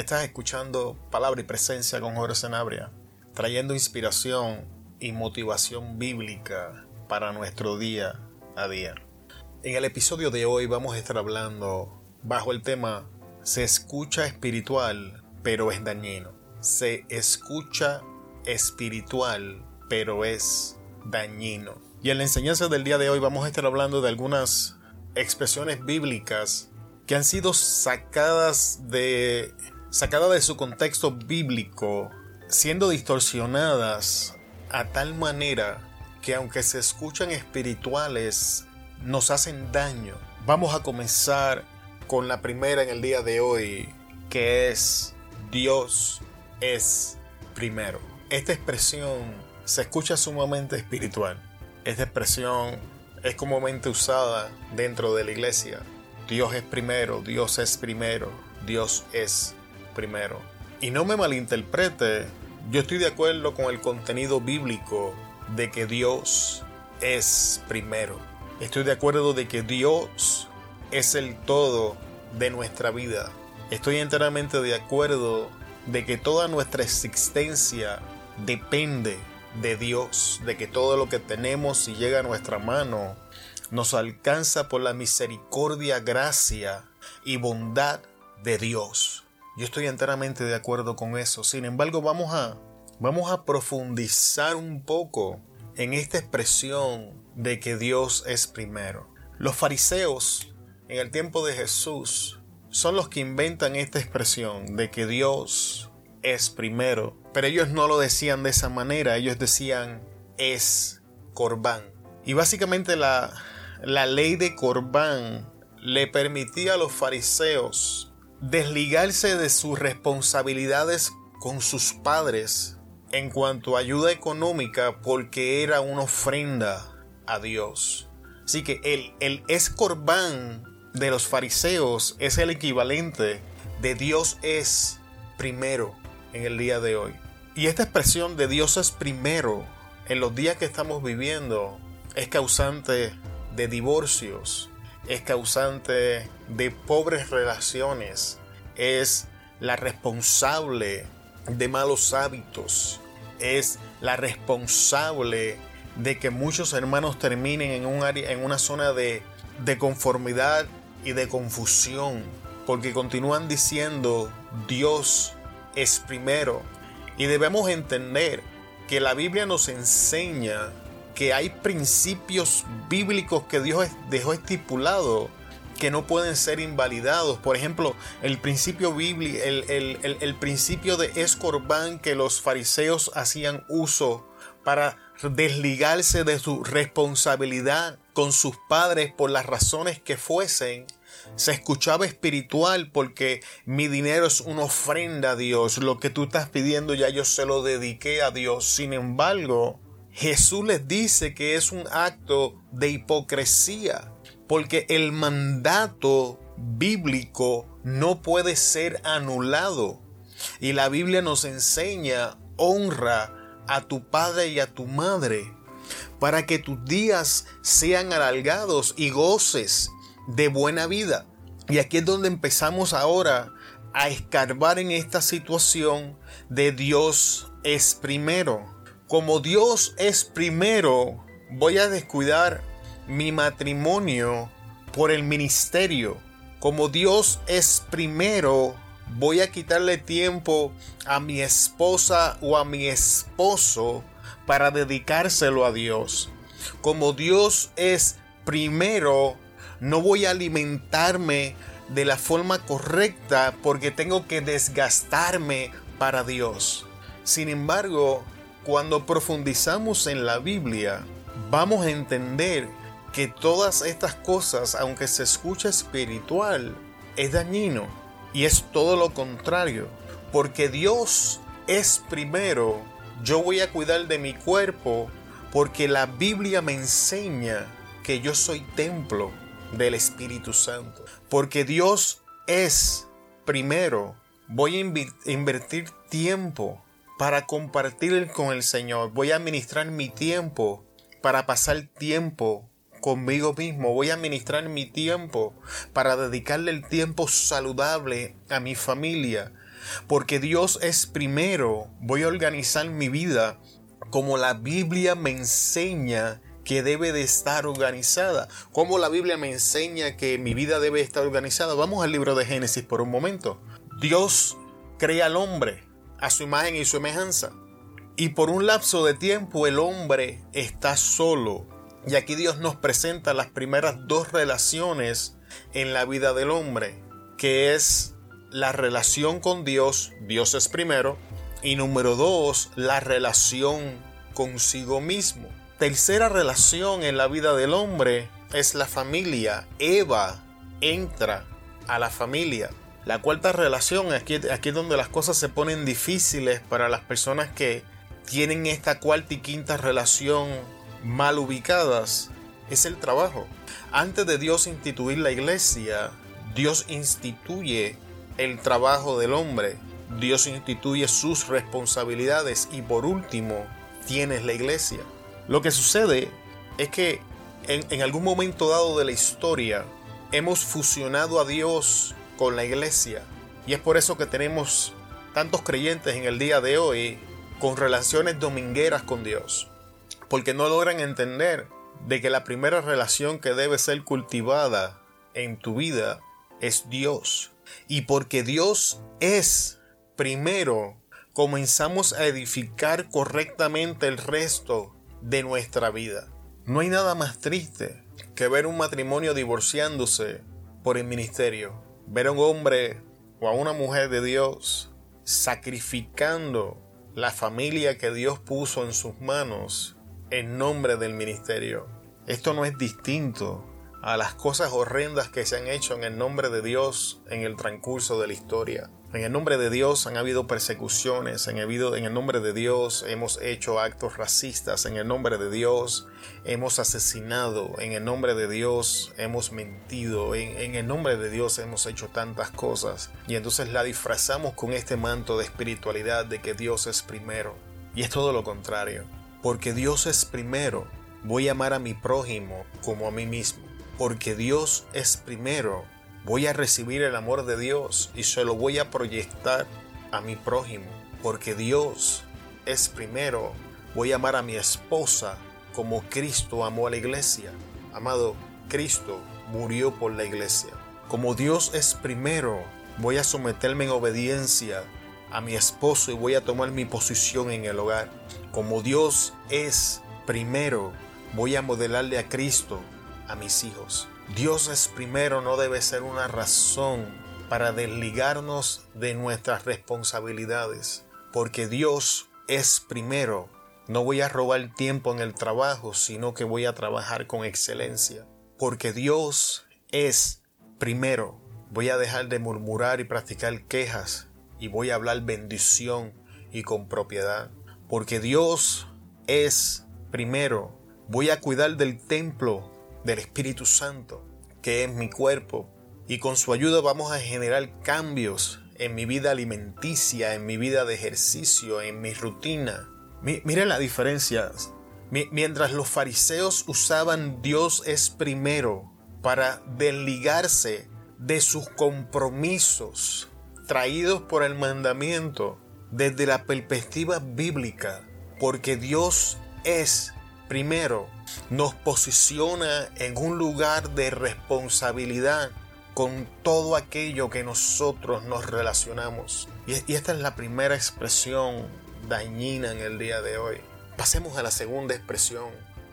Estás escuchando Palabra y Presencia con Jorge Sanabria, trayendo inspiración y motivación bíblica para nuestro día a día. En el episodio de hoy vamos a estar hablando bajo el tema Se escucha espiritual, pero es dañino. Se escucha espiritual, pero es dañino. Y en la enseñanza del día de hoy vamos a estar hablando de algunas expresiones bíblicas que han sido sacadas de sacadas de su contexto bíblico, siendo distorsionadas a tal manera que aunque se escuchan espirituales, nos hacen daño. Vamos a comenzar con la primera en el día de hoy, que es Dios es primero. Esta expresión se escucha sumamente espiritual. Esta expresión es comúnmente usada dentro de la iglesia Dios es primero, Dios es primero, Dios es primero. Y no me malinterprete, yo estoy de acuerdo con el contenido bíblico de que Dios es primero. Estoy de acuerdo de que Dios es el todo de nuestra vida. Estoy enteramente de acuerdo de que toda nuestra existencia depende de Dios, de que todo lo que tenemos y llega a nuestra mano nos alcanza por la misericordia, gracia y bondad de Dios. Yo estoy enteramente de acuerdo con eso. Sin embargo, vamos a, vamos a profundizar un poco en esta expresión de que Dios es primero. Los fariseos en el tiempo de Jesús son los que inventan esta expresión de que Dios es primero. Pero ellos no lo decían de esa manera, ellos decían es Corbán. Y básicamente la, la ley de Corbán le permitía a los fariseos desligarse de sus responsabilidades con sus padres en cuanto a ayuda económica porque era una ofrenda a Dios. Así que el, el escorbán de los fariseos es el equivalente de Dios es primero en el día de hoy. Y esta expresión de Dios es primero en los días que estamos viviendo es causante de divorcios, es causante de pobres relaciones, es la responsable de malos hábitos, es la responsable de que muchos hermanos terminen en, un área, en una zona de, de conformidad y de confusión, porque continúan diciendo Dios es primero. Y debemos entender que la Biblia nos enseña que hay principios bíblicos que Dios dejó estipulado que no pueden ser invalidados. Por ejemplo, el principio bíblico, el, principio de escorbán que los fariseos hacían uso para desligarse de su responsabilidad con sus padres por las razones que fuesen, se escuchaba espiritual porque mi dinero es una ofrenda a Dios. Lo que tú estás pidiendo ya yo se lo dediqué a Dios. Sin embargo, Jesús les dice que es un acto de hipocresía, porque el mandato bíblico no puede ser anulado. Y la Biblia nos enseña, honra a tu padre y a tu madre, para que tus días sean alargados y goces de buena vida. Y aquí es donde empezamos ahora a escarbar en esta situación de Dios es primero como Dios es primero, voy a descuidar mi matrimonio por el ministerio. Como Dios es primero, voy a quitarle tiempo a mi esposa o a mi esposo para dedicárselo a Dios. Como Dios es primero, no voy a alimentarme de la forma correcta porque tengo que desgastarme para Dios. Sin embargo, cuando profundizamos en la Biblia, vamos a entender que todas estas cosas, aunque se escucha espiritual, es dañino y es todo lo contrario. Porque Dios es primero, yo voy a cuidar de mi cuerpo porque la Biblia me enseña que yo soy templo del Espíritu Santo. Porque Dios es primero, voy a invertir tiempo para compartir con el Señor. Voy a administrar mi tiempo para pasar tiempo conmigo mismo. Voy a administrar mi tiempo para dedicarle el tiempo saludable a mi familia. Porque Dios es primero, voy a organizar mi vida como la Biblia me enseña que debe de estar organizada. Como la Biblia me enseña que mi vida debe estar organizada. Vamos al libro de Génesis por un momento. Dios crea al hombre a su imagen y semejanza. Y por un lapso de tiempo el hombre está solo. Y aquí Dios nos presenta las primeras dos relaciones en la vida del hombre, que es la relación con Dios, Dios es primero, y número dos, la relación consigo mismo. Tercera relación en la vida del hombre es la familia. Eva entra a la familia. La cuarta relación, aquí, aquí es donde las cosas se ponen difíciles para las personas que tienen esta cuarta y quinta relación mal ubicadas, es el trabajo. Antes de Dios instituir la iglesia, Dios instituye el trabajo del hombre. Dios instituye sus responsabilidades y por último tienes la iglesia. Lo que sucede es que en, en, algún momento dado de la historia hemos fusionado a Dios con la iglesia y es por eso que tenemos tantos creyentes en el día de hoy con relaciones domingueras con Dios, porque no logran entender de que la primera relación que debe ser cultivada en tu vida es Dios. Y porque Dios es primero, comenzamos a edificar correctamente el resto de nuestra vida. No hay nada más triste que ver un matrimonio divorciándose por el ministerio. Ver a un hombre o a una mujer de Dios sacrificando la familia que Dios puso en sus manos en nombre del ministerio. Esto no es distinto a las cosas horrendas que se han hecho en el nombre de Dios en el transcurso de la historia. En el nombre de Dios han habido persecuciones, en el, nombre de Dios hemos hecho actos racistas, en el nombre de Dios hemos asesinado, en el nombre de Dios hemos mentido, en, en el nombre de Dios hemos hecho tantas cosas. Y entonces la disfrazamos con este manto de espiritualidad de que Dios es primero. Y es todo lo contrario. Porque Dios es primero, voy a amar a mi prójimo como a mí mismo. Porque Dios es primero, voy a recibir el amor de Dios y se lo voy a proyectar a mi prójimo. Porque Dios es primero, voy a amar a mi esposa como Cristo amó a la iglesia. Amado, Cristo murió por la iglesia. Como Dios es primero, voy a someterme en obediencia a mi esposo y voy a tomar mi posición en el hogar. Como Dios es primero, voy a modelarle a Cristo a mis hijos. Dios es primero no debe ser una razón para desligarnos de nuestras responsabilidades, porque Dios es primero. No voy a robar tiempo en el trabajo, sino que voy a trabajar con excelencia, porque Dios es primero. Voy a dejar de murmurar y practicar quejas y voy a hablar bendición y con propiedad. Porque Dios es primero. Voy a cuidar del templo del Espíritu Santo, que es mi cuerpo. Y con su ayuda vamos a generar cambios en mi vida alimenticia, en mi vida de ejercicio, en mi rutina. miren la diferencia. mientras los fariseos usaban Dios es primero para desligarse de sus compromisos traídos por el mandamiento desde la perspectiva bíblica, porque Dios es primero, nos posiciona en un lugar de responsabilidad con todo aquello que nosotros nos relacionamos. Y, esta es la primera expresión dañina en el día de hoy. Pasemos a la segunda expresión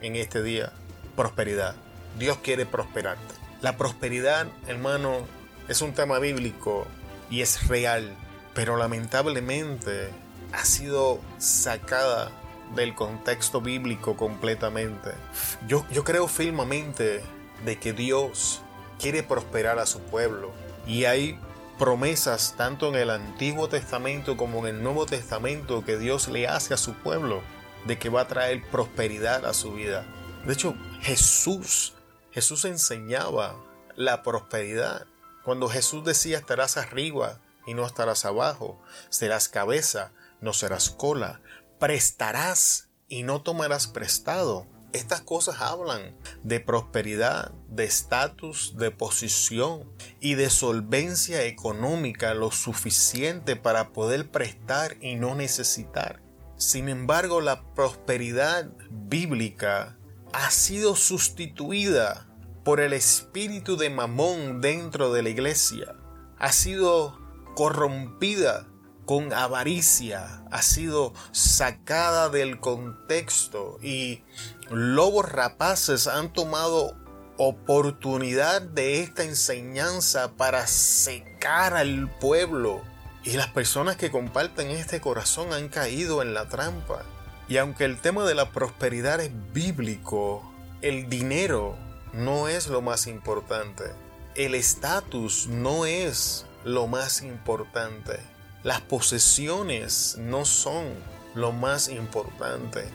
en este día, prosperidad. Dios quiere prosperarte. La prosperidad, hermano, es un tema bíblico y es real, pero lamentablemente ha sido sacada del contexto bíblico completamente. Yo, yo creo firmemente de que Dios quiere prosperar a su pueblo y hay promesas tanto en el Antiguo Testamento como en el Nuevo Testamento que Dios le hace a su pueblo de que va a traer prosperidad a su vida. De hecho, Jesús, Jesús enseñaba la prosperidad. Cuando Jesús decía estarás arriba y no estarás abajo, serás cabeza, no serás cola, prestarás y no tomarás prestado. Estas cosas hablan de prosperidad, de estatus, de posición y de solvencia económica lo suficiente para poder prestar y no necesitar. Sin embargo, la prosperidad bíblica ha sido sustituida por el espíritu de Mamón dentro de la iglesia. Ha sido corrompida con avaricia, ha sido sacada del contexto y lobos rapaces han tomado oportunidad de esta enseñanza para secar al pueblo. Y las personas que comparten este corazón han caído en la trampa. Y aunque el tema de la prosperidad es bíblico, el dinero no es lo más importante. El estatus no es lo más importante. Las posesiones no son lo más importante.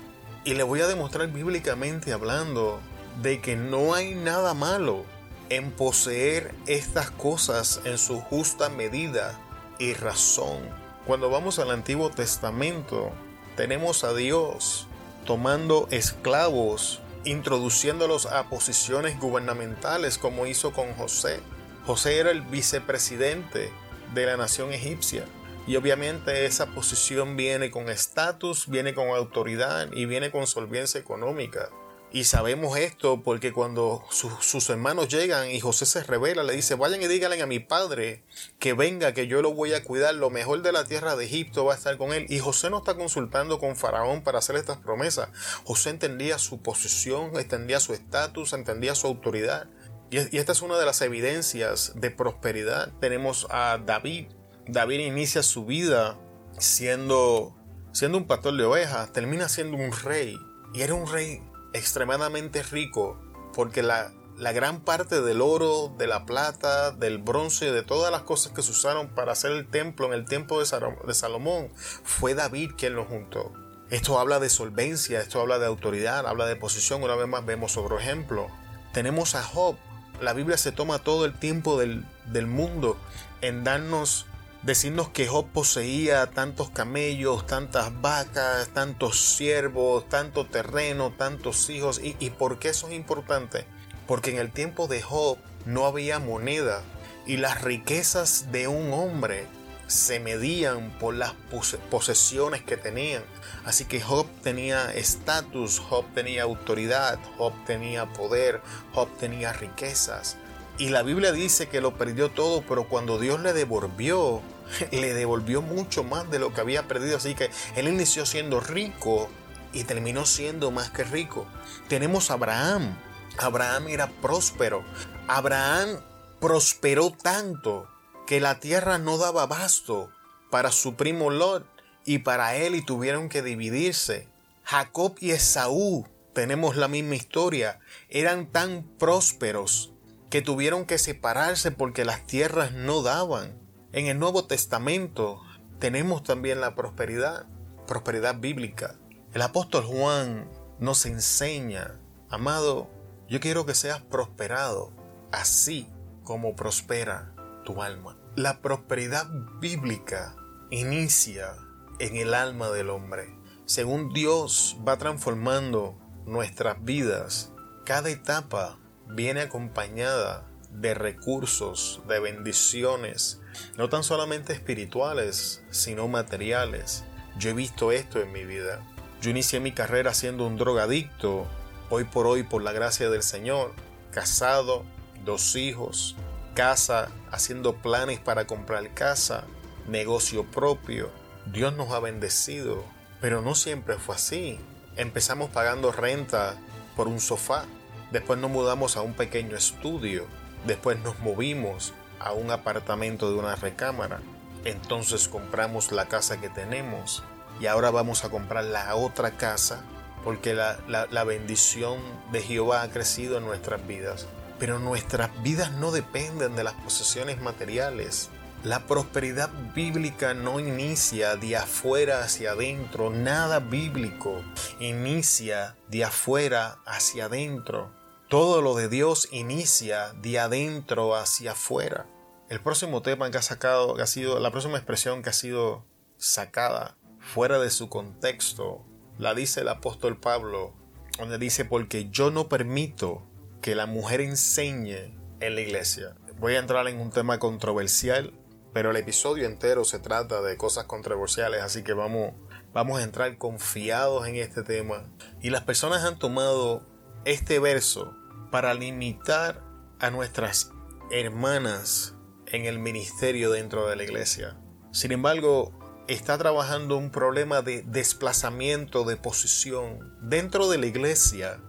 Y le voy a demostrar bíblicamente hablando de que no hay nada malo en poseer estas cosas en su justa medida y razón. Cuando vamos al Antiguo Testamento, tenemos a Dios tomando esclavos, introduciéndolos a posiciones gubernamentales como hizo con José. José era el vicepresidente de la nación egipcia y obviamente esa posición viene con estatus, viene con autoridad y viene con solvencia económica. Y sabemos esto porque cuando sus hermanos llegan y José se revela, le dice, vayan y díganle a mi padre que venga, que yo lo voy a cuidar, lo mejor de la tierra de Egipto va a estar con él. Y José no está consultando con Faraón para hacer estas promesas. José entendía su posición, entendía su estatus, entendía su autoridad. Y esta es una de las evidencias de prosperidad. Tenemos a David David inicia su vida siendo, siendo un pastor de ovejas, termina siendo un rey. Y era un rey extremadamente rico porque la, la gran parte del oro, de la plata, del bronce, de todas las cosas que se usaron para hacer el templo en el tiempo de Salomón, fue David quien lo juntó. Esto habla de solvencia, esto habla de autoridad, habla de posición. Una vez más vemos otro ejemplo. Tenemos a Job. La Biblia se toma todo el tiempo del, del mundo en darnos decirnos que Job poseía tantos camellos, tantas vacas, tantos siervos, tanto terreno, tantos hijos. ¿Y, ¿Y, por qué eso es importante? Porque en el tiempo de Job no había moneda y las riquezas de un hombre se medían por las posesiones que tenían. Así que Job tenía estatus, Job tenía autoridad, Job tenía poder, Job tenía riquezas. Y la Biblia dice que lo perdió todo, pero cuando Dios le devolvió, le devolvió mucho más de lo que había perdido. Así que él inició siendo rico y terminó siendo más que rico. Tenemos a Abraham. Abraham era próspero. Abraham prosperó tanto que la tierra no daba abasto para su primo Lot y para él y tuvieron que dividirse. Jacob y Esaú, tenemos la misma historia, eran tan prósperos que tuvieron que separarse porque las tierras no daban. En el Nuevo Testamento tenemos también la prosperidad, prosperidad bíblica. El apóstol Juan nos enseña, amado, yo quiero que seas prosperado, así como prospera tu alma. La prosperidad bíblica inicia en el alma del hombre. Según Dios va transformando nuestras vidas, cada etapa viene acompañada de recursos, de bendiciones, no tan solamente espirituales, sino materiales. Yo he visto esto en mi vida. Yo inicié mi carrera siendo un drogadicto, hoy por hoy por la gracia del Señor, casado, dos hijos, casa, haciendo planes para comprar casa, negocio propio. Dios nos ha bendecido, pero no siempre fue así. Empezamos pagando renta por un sofá, Después nos mudamos a un pequeño estudio. Después nos movimos a un apartamento de una recámara. Entonces compramos la casa que tenemos y ahora vamos a comprar la otra casa porque la, la, bendición de Jehová ha crecido en nuestras vidas. Pero nuestras vidas no dependen de las posesiones materiales. La prosperidad bíblica no inicia de afuera hacia adentro, nada bíblico inicia de afuera hacia adentro. Todo lo de Dios inicia de adentro hacia afuera. El próximo tema que ha sacado, que ha sido, la próxima expresión que ha sido sacada fuera de su contexto, la dice el apóstol Pablo donde dice, porque yo no permito que la mujer enseñe en la iglesia. Voy a entrar en un tema controversial, pero el episodio entero se trata de cosas controversiales, así que vamos, vamos a entrar confiados en este tema. Y las personas han tomado este verso para limitar a nuestras hermanas en el ministerio dentro de la iglesia. Sin embargo, está trabajando un problema de desplazamiento de posición. Dentro de la iglesia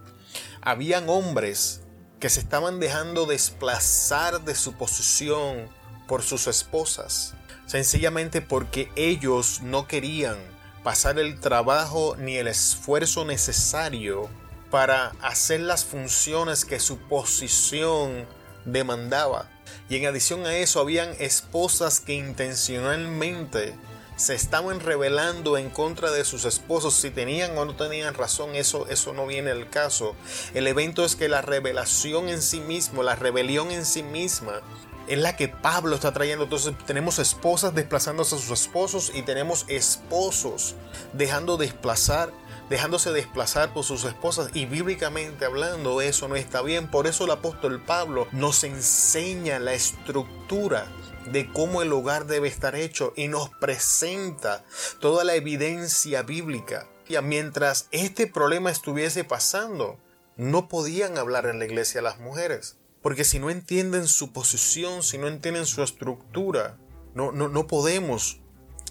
habían hombres que se estaban dejando desplazar de su posición por sus esposas, sencillamente porque ellos no querían pasar el trabajo ni el esfuerzo necesario para hacer las funciones que su posición demandaba. Y en adición a eso, habían esposas que intencionalmente se estaban rebelando en contra de sus esposos, si tenían o no tenían razón, eso, eso no viene al caso. El evento es que la revelación en sí mismo, la rebelión en sí misma, es la que Pablo está trayendo. Entonces tenemos esposas desplazándose a sus esposos y tenemos esposos dejando desplazar dejándose desplazar por sus esposas y bíblicamente hablando eso no está bien. Por eso el apóstol Pablo nos enseña la estructura de cómo el hogar debe estar hecho y nos presenta toda la evidencia bíblica. Y mientras este problema estuviese pasando, no podían hablar en la iglesia las mujeres. Porque si no entienden su posición, si no entienden su estructura, no, no, no podemos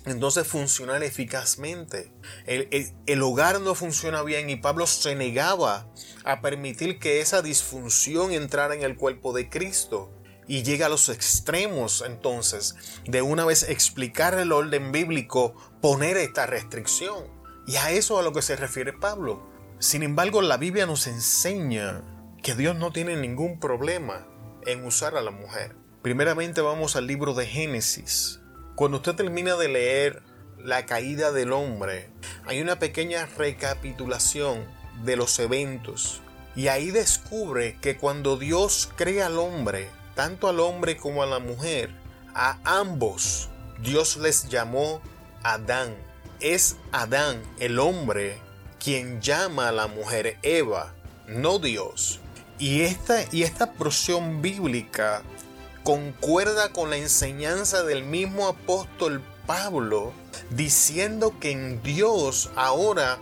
entonces funcionar eficazmente. El, hogar no funciona bien y Pablo se negaba a permitir que esa disfunción entrara en el cuerpo de Cristo. Y llega a los extremos entonces de una vez explicar el orden bíblico, poner esta restricción. Y a eso a lo que se refiere Pablo. Sin embargo, la Biblia nos enseña que Dios no tiene ningún problema en usar a la mujer. Primeramente vamos al libro de Génesis, cuando usted termina de leer la caída del hombre, hay una pequeña recapitulación de los eventos. Y ahí descubre que cuando Dios crea al hombre, tanto al hombre como a la mujer, a ambos Dios les llamó Adán. Es Adán, el hombre, quien llama a la mujer Eva, no Dios. Y esta, y esta porción bíblica concuerda con la enseñanza del mismo apóstol Pablo, diciendo que en Dios ahora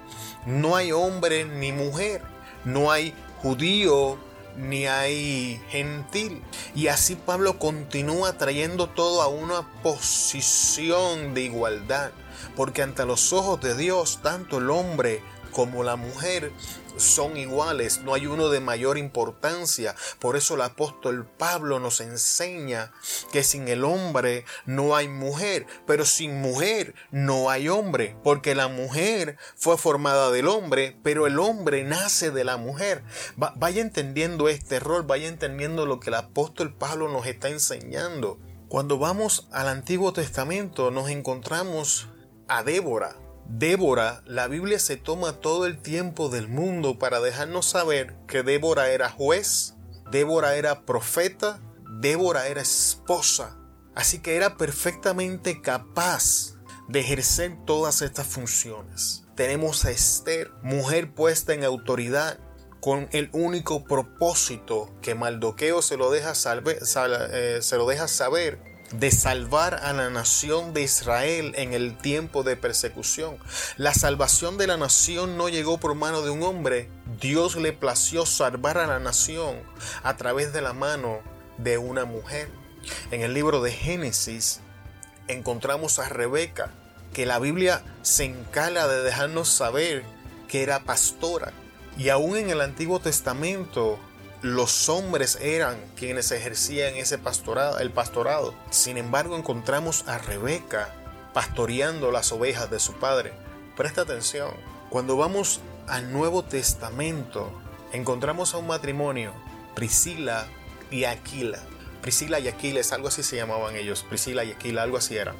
no hay hombre ni mujer, no hay judío ni hay gentil. Y así Pablo continúa trayendo todo a una posición de igualdad, porque ante los ojos de Dios, tanto el hombre como la mujer son iguales, no hay uno de mayor importancia. Por eso el apóstol Pablo nos enseña que sin el hombre no hay mujer, pero sin mujer no hay hombre, porque la mujer fue formada del hombre, pero el hombre nace de la mujer. vaya entendiendo este rol, vaya entendiendo lo que el apóstol Pablo nos está enseñando. Cuando vamos al Antiguo Testamento nos encontramos a Débora, Débora, la Biblia se toma todo el tiempo del mundo para dejarnos saber que Débora era juez, Débora era profeta, Débora era esposa. Así que era perfectamente capaz de ejercer todas estas funciones. Tenemos a Esther, mujer puesta en autoridad, con el único propósito que Maldoqueo se lo deja, eh, se lo deja saber de salvar a la nación de Israel en el tiempo de persecución. La salvación de la nación no llegó por mano de un hombre. Dios le plació salvar a la nación a través de la mano de una mujer. En el libro de Génesis encontramos a Rebeca, que la Biblia se encala de dejarnos saber que era pastora. Y aún en el Antiguo Testamento los hombres eran quienes ejercían ese pastorado, el pastorado. Sin embargo, encontramos a Rebeca pastoreando las ovejas de su padre. Presta atención, cuando vamos al Nuevo Testamento, encontramos a un matrimonio, Priscila y Aquila. Priscila y Aquila, algo así se llamaban ellos, Priscila y Aquila, algo así eran.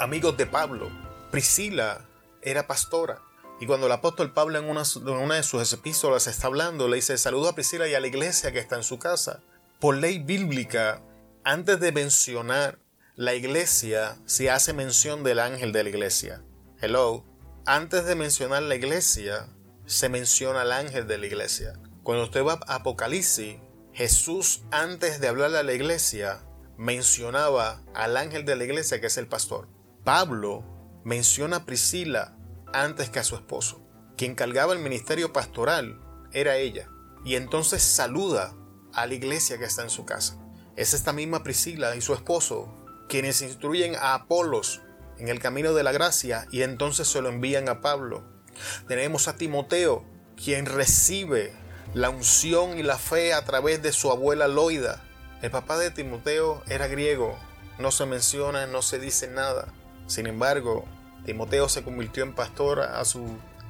Amigos de Pablo. Priscila era pastora y cuando el apóstol Pablo en una, de sus epístolas está hablando, le dice, saludo a Priscila y a la iglesia que está en su casa. Por ley bíblica, antes de mencionar la iglesia, se hace mención del ángel de la iglesia. Hello. Antes de mencionar la iglesia, se menciona al ángel de la iglesia. Cuando usted va a Apocalipsis, Jesús antes de hablarle a la iglesia mencionaba al ángel de la iglesia que es el pastor. Pablo menciona a Priscila antes que a su esposo. Quien cargaba el ministerio pastoral era ella. Y entonces saluda a la iglesia que está en su casa. Es esta misma Priscila y su esposo quienes instruyen a Apolos en el camino de la gracia y entonces se lo envían a Pablo. Tenemos a Timoteo, quien recibe la unción y la fe a través de su abuela Loida. El papá de Timoteo era griego, no se menciona, no se dice nada. Sin embargo, Timoteo se convirtió en pastor a su,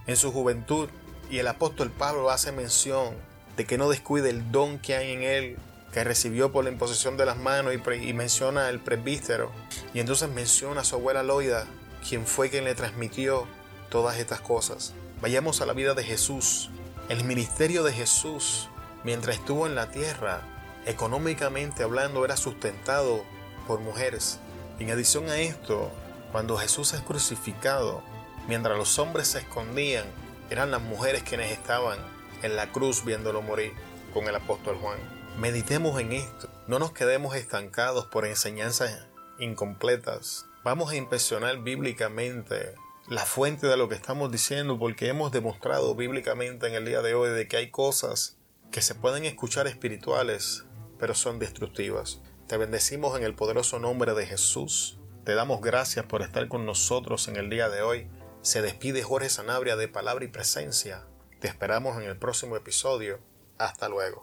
en su juventud y el apóstol Pablo hace mención de que no descuide el don que hay en él que recibió por la imposición de las manos y, menciona el presbítero. Y entonces menciona a su abuela Loida, quien fue quien le transmitió todas estas cosas. Vayamos a la vida de Jesús. El ministerio de Jesús, mientras estuvo en la tierra, económicamente hablando, era sustentado por mujeres. En adición a esto, cuando Jesús es crucificado, mientras los hombres se escondían, eran las mujeres quienes estaban en la cruz viéndolo morir con el apóstol Juan. Meditemos en esto, no nos quedemos estancados por enseñanzas incompletas. Vamos a impresionar bíblicamente la fuente de lo que estamos diciendo porque hemos demostrado bíblicamente en el día de hoy de que hay cosas que se pueden escuchar espirituales pero son destructivas. Te bendecimos en el poderoso nombre de Jesús. Te damos gracias por estar con nosotros en el día de hoy. Se despide Jorge Sanabria de Palabra y Presencia. Te esperamos en el próximo episodio. Hasta luego.